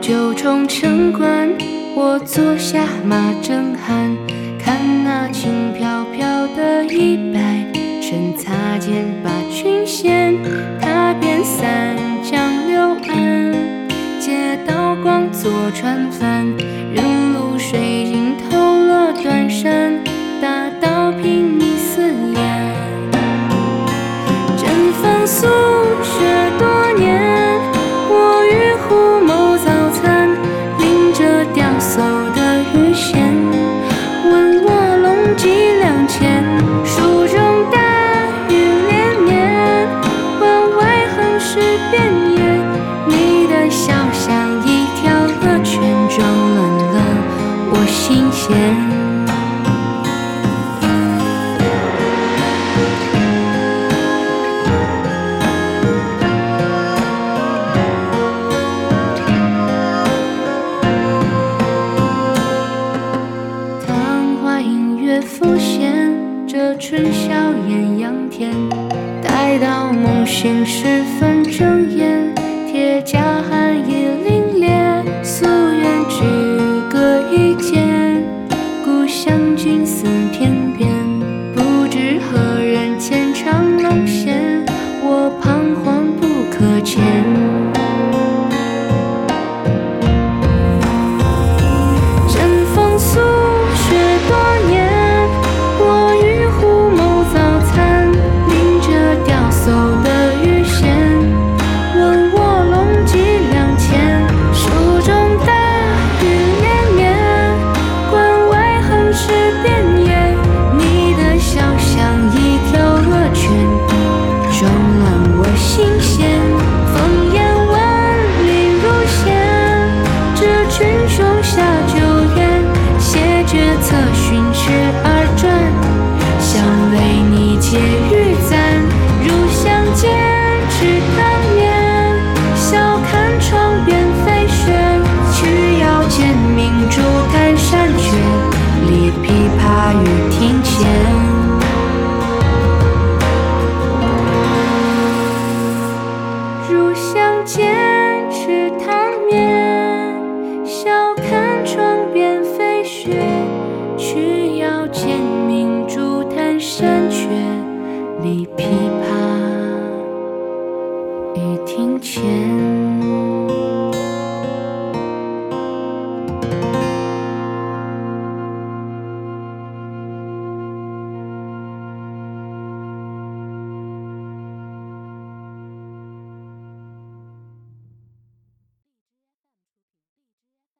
九重城关，我坐下马正酣。看那轻飘飘的衣摆，趁擦肩把裙掀，踏遍三江六岸。借刀光做船帆，任露水浸透了短衫。新鲜。昙花音乐浮现，这春宵艳阳天，待到梦醒时分睁眼，铁甲寒夜。虔诚雨亭前，入相见，池塘面，笑看窗边飞雪。曲腰间，明珠弹山雀，立琵琶，雨亭前。